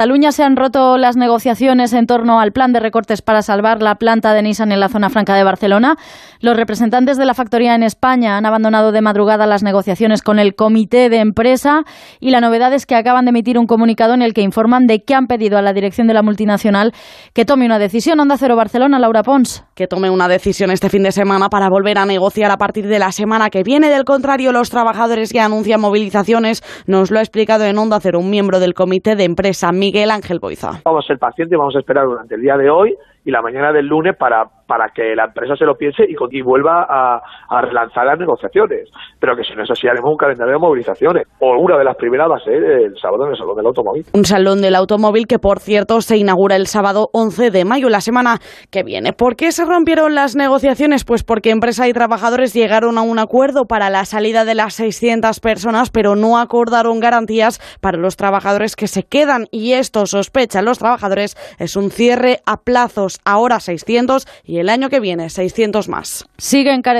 Cataluña se han roto las negociaciones en torno al plan de recortes para salvar la planta de Nissan en la zona franca de Barcelona. Los representantes de la factoría en España han abandonado de madrugada las negociaciones con el comité de empresa y la novedad es que acaban de emitir un comunicado en el que informan de que han pedido a la dirección de la multinacional que tome una decisión. Onda Cero Barcelona, Laura Pons. Que tome una decisión este fin de semana para volver a negociar a partir de la semana que viene. Del contrario, los trabajadores ya anuncian movilizaciones. Nos lo ha explicado en Onda Cero un miembro del comité de empresa, Miguel Ángel Boiza. Vamos a ser pacientes, vamos a esperar durante el día de hoy y la mañana del lunes para, para que la empresa se lo piense y, vuelva a, a, relanzar las negociaciones. Pero que si no es así, haremos un calendario de movilizaciones. O una de las primeras va a ser el sábado en el Salón del Automóvil. Un Salón del Automóvil que, por cierto, se inaugura el sábado 11 de mayo, la semana que viene. ¿Por qué se rompieron las negociaciones? Pues porque empresa y trabajadores llegaron a un acuerdo para la salida de las 600 personas, pero no acordaron garantías para los trabajadores que se quedan. Y esto, sospechan los trabajadores, es un cierre a plazos ahora 600 y el año que viene 600 más. Sigue